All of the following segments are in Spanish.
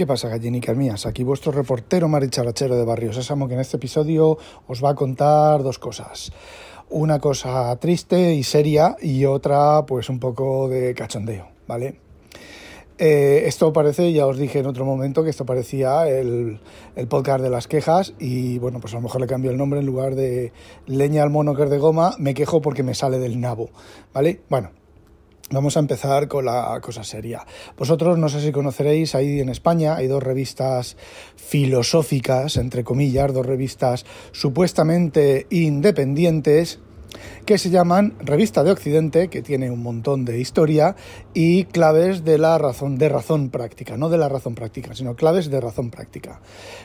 ¿Qué pasa, gallinicas mías? Aquí vuestro reportero maricharachero de Barrio Sésamo, que en este episodio os va a contar dos cosas. Una cosa triste y seria y otra, pues, un poco de cachondeo, ¿vale? Eh, esto parece, ya os dije en otro momento, que esto parecía el, el, podcast de las quejas y bueno, pues a lo mejor le cambio el nombre en lugar de leña al mono que es de goma, me quejo porque me sale del nabo, ¿vale? Bueno, Vamos a empezar con la cosa seria. Vosotros no sé si conoceréis, ahí en España hay dos revistas filosóficas, entre comillas, dos revistas supuestamente independientes que se llaman Revista de Occidente, que tiene un montón de historia, y claves de la razón, de razón práctica, no de la razón práctica, sino claves de razón práctica.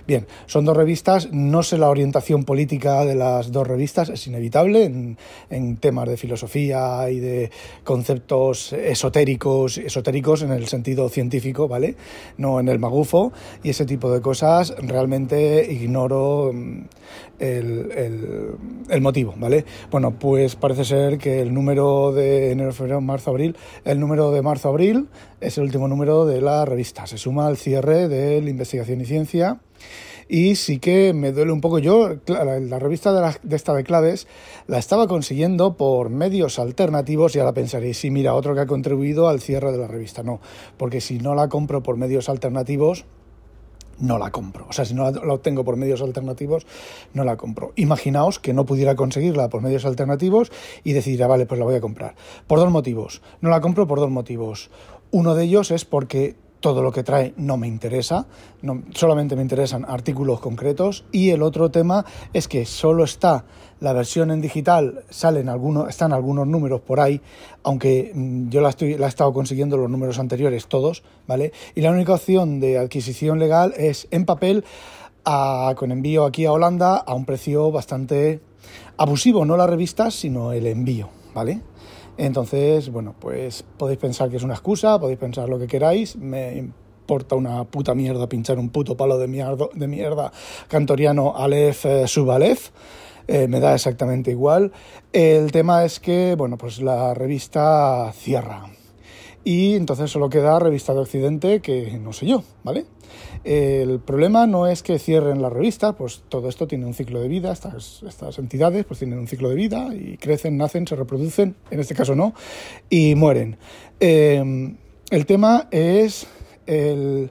Bien, son dos revistas, no sé la orientación política de las dos revistas, es inevitable en, en temas de filosofía y de conceptos esotéricos, esotéricos en el sentido científico, ¿vale? No en el magufo, y ese tipo de cosas realmente ignoro mm, el, el, motivo, ¿vale? Bueno, pues parece ser que el número de enero, febrero, marzo, abril, el número de marzo-abril es el último número de la revista. Se suma al cierre de la investigación y ciencia. Y sí que me duele un poco. Yo, la, revista de, de, esta de claves la estaba consiguiendo por medios alternativos y ahora pensaréis, sí, mira, otro que ha contribuido al cierre de la revista. No, porque si no la compro por medios alternativos, no la compro. O sea, si no la, obtengo por medios alternativos, no la compro. Imaginaos que no pudiera conseguirla por medios alternativos y decidiera, vale, pues la voy a comprar. Por dos motivos. No la compro por dos motivos. Uno de ellos es porque todo lo que trae no me interesa, solamente me interesan artículos concretos y el otro tema es que solo está la versión en digital, salen algunos, están algunos números por ahí, aunque mm, yo la, estoy, la he estado consiguiendo los números anteriores todos, ¿vale? Y la única opción de adquisición legal es en papel con envío aquí a Holanda a un precio bastante abusivo, no la revista, sino el envío, ¿vale? Entonces, bueno, pues podéis pensar que es una excusa, podéis pensar lo que queráis, me importa una puta mierda pinchar un puto palo de mierda, de mierda cantoriano Aleph eh, Subalef. Eh, me da exactamente igual. El tema es que, bueno, pues la revista cierra. Y entonces solo queda Revista de Occidente, que no sé yo, ¿vale? El problema no es que cierren la revista, pues todo esto tiene un ciclo de vida, estas, estas entidades pues tienen un ciclo de vida y crecen, nacen, se reproducen, en este caso no, y mueren. Eh, el tema es el,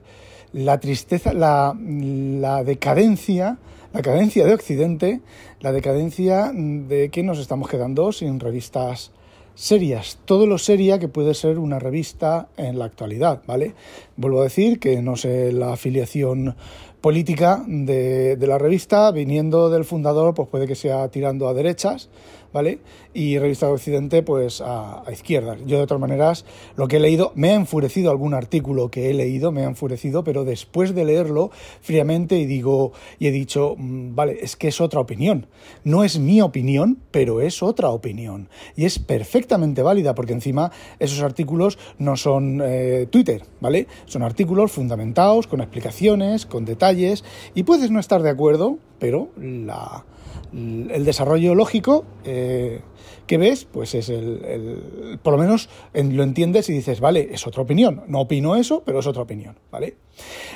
la tristeza, la, la decadencia, la cadencia de Occidente, la decadencia de que nos estamos quedando sin revistas serias, todo lo seria que puede ser una revista en la actualidad, ¿vale? Vuelvo a decir que no sé la afiliación política de, de la revista, viniendo del fundador, pues puede que sea tirando a derechas, ¿vale? Y Revista de Occidente, pues a, a, izquierdas. Yo, de otras maneras, lo que he leído, me ha enfurecido algún artículo que he leído, me ha enfurecido, pero después de leerlo fríamente y digo, y he dicho, mmm, vale, es que es otra opinión. No es mi opinión, pero es otra opinión. Y es perfectamente válida, porque encima esos artículos no son eh, Twitter, ¿vale? Son artículos fundamentados, con explicaciones, con detalles, y puedes no estar de acuerdo, pero la el desarrollo lógico eh, que ves, pues es el, el por lo menos en, lo entiendes y dices, vale, es otra opinión. No opino eso, pero es otra opinión, ¿vale?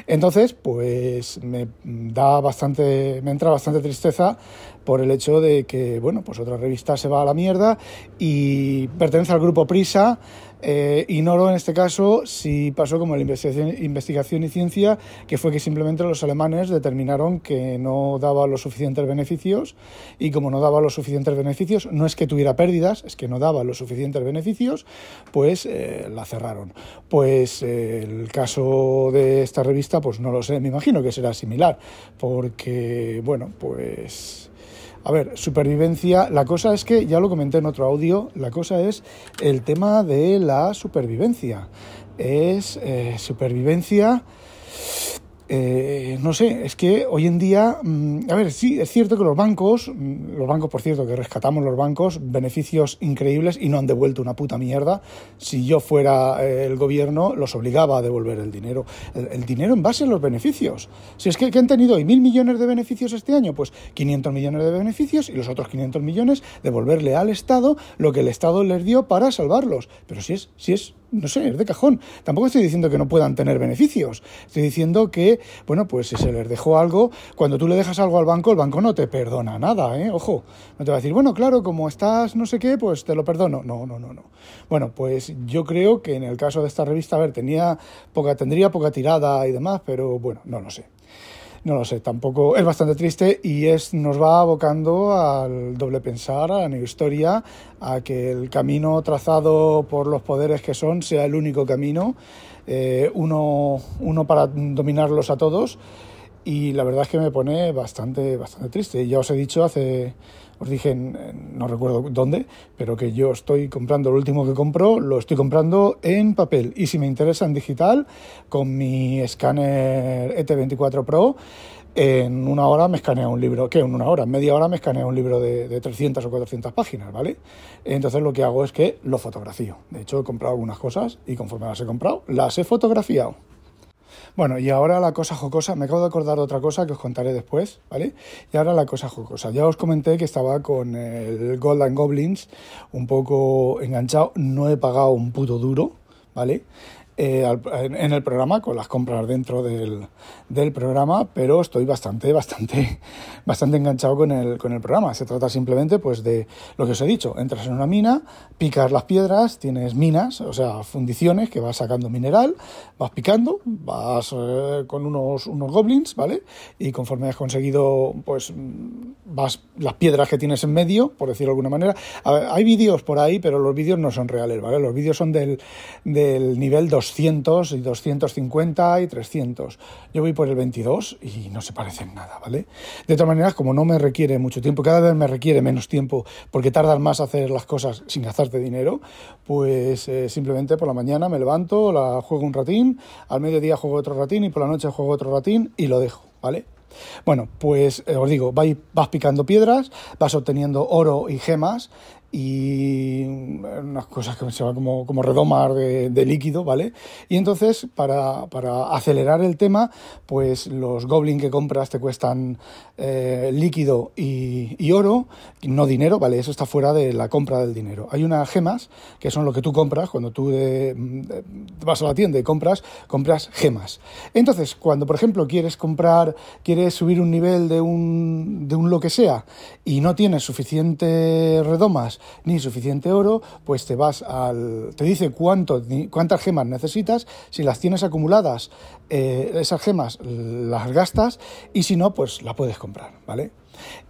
Entonces, pues me da bastante, me entra bastante tristeza por el hecho de que, bueno, pues otra revista se va a la mierda y pertenece al grupo Prisa. Eh, ignoro en este caso si pasó como la investigación, investigación y ciencia, que fue que simplemente los alemanes determinaron que no daba los suficientes beneficios y como no daba los suficientes beneficios, no es que tuviera pérdidas, es que no daba los suficientes beneficios, pues eh, la cerraron. Pues eh, el caso de esta revista, pues no lo sé, me imagino que será similar, porque, bueno, pues... A ver, supervivencia, la cosa es que, ya lo comenté en otro audio, la cosa es el tema de la supervivencia. Es eh, supervivencia eh, no sé, es que hoy en día, mm, a ver, sí, es cierto que los bancos, mm, los bancos, por cierto, que rescatamos los bancos, beneficios increíbles y no han devuelto una puta mierda. Si yo fuera eh, el gobierno, los obligaba a devolver el dinero. El, dinero en base a los beneficios. Si es que, que han tenido hoy mil millones de beneficios este año, pues 500 millones de beneficios y los otros 500 millones devolverle al Estado lo que el Estado les dio para salvarlos. Pero si es, si es no sé, es de cajón. Tampoco estoy diciendo que no puedan tener beneficios. Estoy diciendo que, bueno, pues si se les dejó algo, cuando tú le dejas algo al banco, el banco no te perdona nada, ¿eh? Ojo, no te va a decir, bueno, claro, como estás no sé qué, pues te lo perdono. No, no, no, no. Bueno, pues yo creo que en el caso de esta revista, a ver, tenía poca, tendría poca tirada y demás, pero bueno, no lo sé no lo sé, tampoco es bastante triste y es nos va abocando al doble pensar, a la historia, a que el camino trazado por los poderes que son sea el único camino, eh, uno, uno para dominarlos a todos y la verdad es que me pone bastante, bastante triste. Ya os he dicho hace os dije, no recuerdo dónde, pero que yo estoy comprando lo último que compro, lo estoy comprando en papel. Y si me interesa en digital, con mi escáner ET24 Pro, en una hora me escanea un libro, ¿qué? En una hora, media hora me escanea un libro de, de 300 o 400 páginas, ¿vale? Entonces lo que hago es que lo fotografío. De hecho, he comprado algunas cosas y conforme las he comprado, las he fotografiado. Bueno, y ahora la cosa jocosa, me acabo de acordar de otra cosa que os contaré después, ¿vale? Y ahora la cosa jocosa. Ya os comenté que estaba con el Golden Goblins un poco enganchado, no he pagado un puto duro, ¿vale? Eh, en el programa, con las compras dentro del, del, programa, pero estoy bastante, bastante, bastante enganchado con el, con el programa. Se trata simplemente pues, de lo que os he dicho, entras en una mina, picas las piedras, tienes minas, o sea, fundiciones que vas sacando mineral, vas picando, vas eh, con unos, unos goblins, ¿vale? Y conforme has conseguido, pues, vas las piedras que tienes en medio, por decirlo de alguna manera. hay vídeos por ahí, pero los vídeos no son reales, ¿vale? Los vídeos son del, del nivel 2 200 y 250 y 300. Yo voy por el 22 y no se parecen nada, ¿vale? De todas maneras, como no me requiere mucho tiempo, cada vez me requiere menos tiempo porque tardan más hacer las cosas sin gastarte dinero, pues eh, simplemente por la mañana me levanto, la juego un ratín, al mediodía juego otro ratín y por la noche juego otro ratín y lo dejo, ¿vale? Bueno, pues eh, os digo, vas picando piedras, vas obteniendo oro y gemas y unas cosas que se llaman como, como redomar de, líquido, ¿vale? Y entonces, para, para, acelerar el tema, pues los goblin que compras te cuestan eh, líquido y, oro, no dinero, ¿vale? Eso está fuera de la compra del dinero. Hay unas gemas, que son lo que tú compras, cuando tú vas a la tienda y compras, compras gemas. Entonces, cuando, por ejemplo, quieres comprar, quieres subir un nivel de un, de un lo que sea, y no tienes suficiente redomas, ni suficiente oro, pues te vas al. te dice cuánto, cuántas gemas necesitas, si las tienes acumuladas, eh, esas gemas las gastas, y si no, pues la puedes comprar, ¿vale?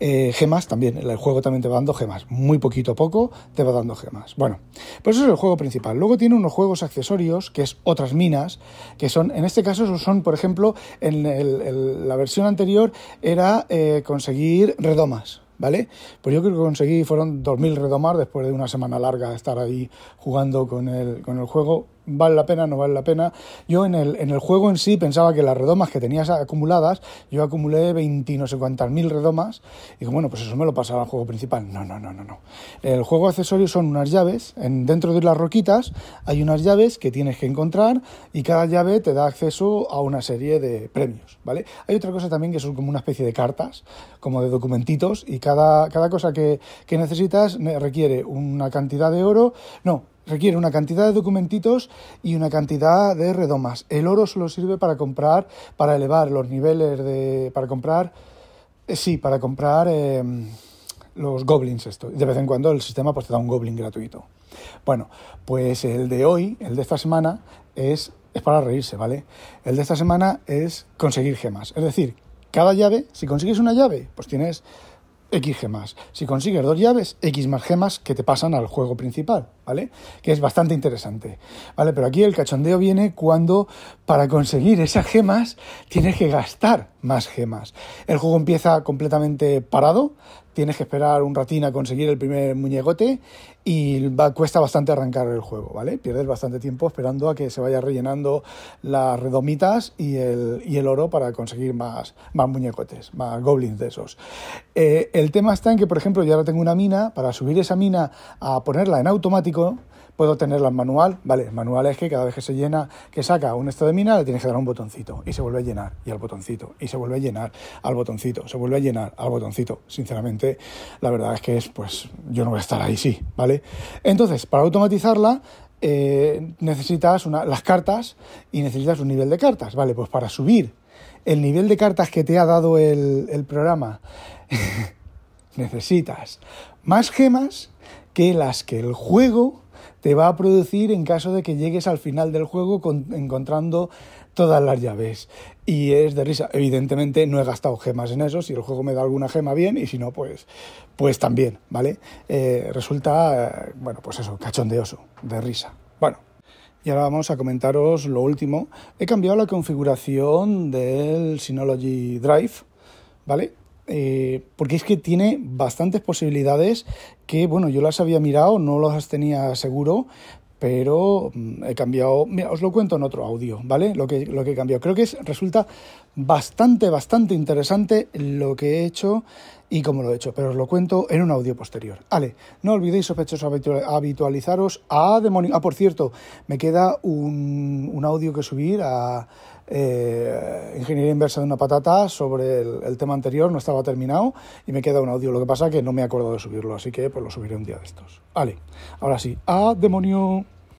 Eh, gemas también, el juego también te va dando gemas, muy poquito a poco te va dando gemas. Bueno, pues eso es el juego principal. Luego tiene unos juegos accesorios, que es otras minas, que son, en este caso son, por ejemplo, en la versión anterior era eh, conseguir redomas, ¿vale? Pues yo creo que conseguí, fueron 2.000 redomar después de una semana larga de estar ahí jugando con el, con el juego vale la pena, no vale la pena. Yo en el, en el juego en sí pensaba que las redomas que tenías acumuladas, yo acumulé 20 no sé cuántas mil redomas, y digo, bueno, pues eso me lo pasará al juego principal. No, no, no, no, no. El juego accesorio son unas llaves, en, dentro de las roquitas hay unas llaves que tienes que encontrar y cada llave te da acceso a una serie de premios, ¿vale? Hay otra cosa también que son como una especie de cartas, como de documentitos, y cada, cada cosa que, que necesitas requiere una cantidad de oro, no, requiere una cantidad de documentitos y una cantidad de redomas. El oro solo sirve para comprar, para elevar los niveles de... para comprar... Eh, sí, para comprar eh, los goblins esto. De vez en cuando el sistema pues te da un goblin gratuito. Bueno, pues el de hoy, el de esta semana, es, es para reírse, ¿vale? El de esta semana es conseguir gemas. Es decir, cada llave, si consigues una llave, pues tienes X gemas. Si consigues dos llaves, X más gemas que te pasan al juego principal, Que es bastante interesante, ¿vale? Pero aquí el cachondeo viene cuando para conseguir esas gemas tienes que gastar más gemas. El juego empieza completamente parado, tienes que esperar un ratín a conseguir el primer muñecote y cuesta bastante arrancar el juego, ¿vale? Pierdes bastante tiempo esperando a que se vaya rellenando las redomitas y el, y el oro para conseguir más, más muñecotes, más goblins de esos. Eh, el tema está en que, por ejemplo, yo ahora tengo una mina, para subir esa mina a ponerla en automático, puedo tenerla en manual, vale, el manual es que cada vez que se llena, que saca un estado de mina, le tienes que dar un botoncito y se vuelve a llenar y al botoncito y se vuelve a llenar al botoncito, se vuelve a llenar al botoncito. Sinceramente, la verdad es que es, pues, yo no voy a estar ahí, sí, ¿vale? Entonces, para automatizarla, eh, necesitas las cartas y necesitas un nivel de cartas, ¿vale? Pues para subir el nivel de cartas que te ha dado el programa, necesitas más gemas que las que el juego te va a producir en caso de que llegues al final del juego encontrando todas las llaves. Y es de risa. Evidentemente no he gastado gemas en eso. Si el juego me da alguna gema bien y si no, pues, pues también, ¿vale? Eh, resulta, bueno, pues eso, cachondeoso, de risa. Bueno, y ahora vamos a comentaros lo último. He cambiado la configuración del Synology Drive, ¿vale? Eh, porque es que tiene bastantes posibilidades que, bueno, yo las había mirado, no las tenía seguro, pero mm, he cambiado, mira, os lo cuento en otro audio, ¿vale? Lo que, lo que he cambiado. Creo que es, resulta bastante, bastante interesante lo que he hecho y cómo lo he hecho, pero os lo cuento en un audio posterior. Vale, no olvidéis sospechosos habitualizaros a demonio. Ah, por cierto, me queda un, un audio que subir a eh, ingeniería inversa de una patata sobre el, tema anterior, no estaba terminado y me queda un audio. Lo que pasa que no me acuerdo de subirlo, así que pues lo subiré un día de estos. Vale, ahora sí, ¡a demonio!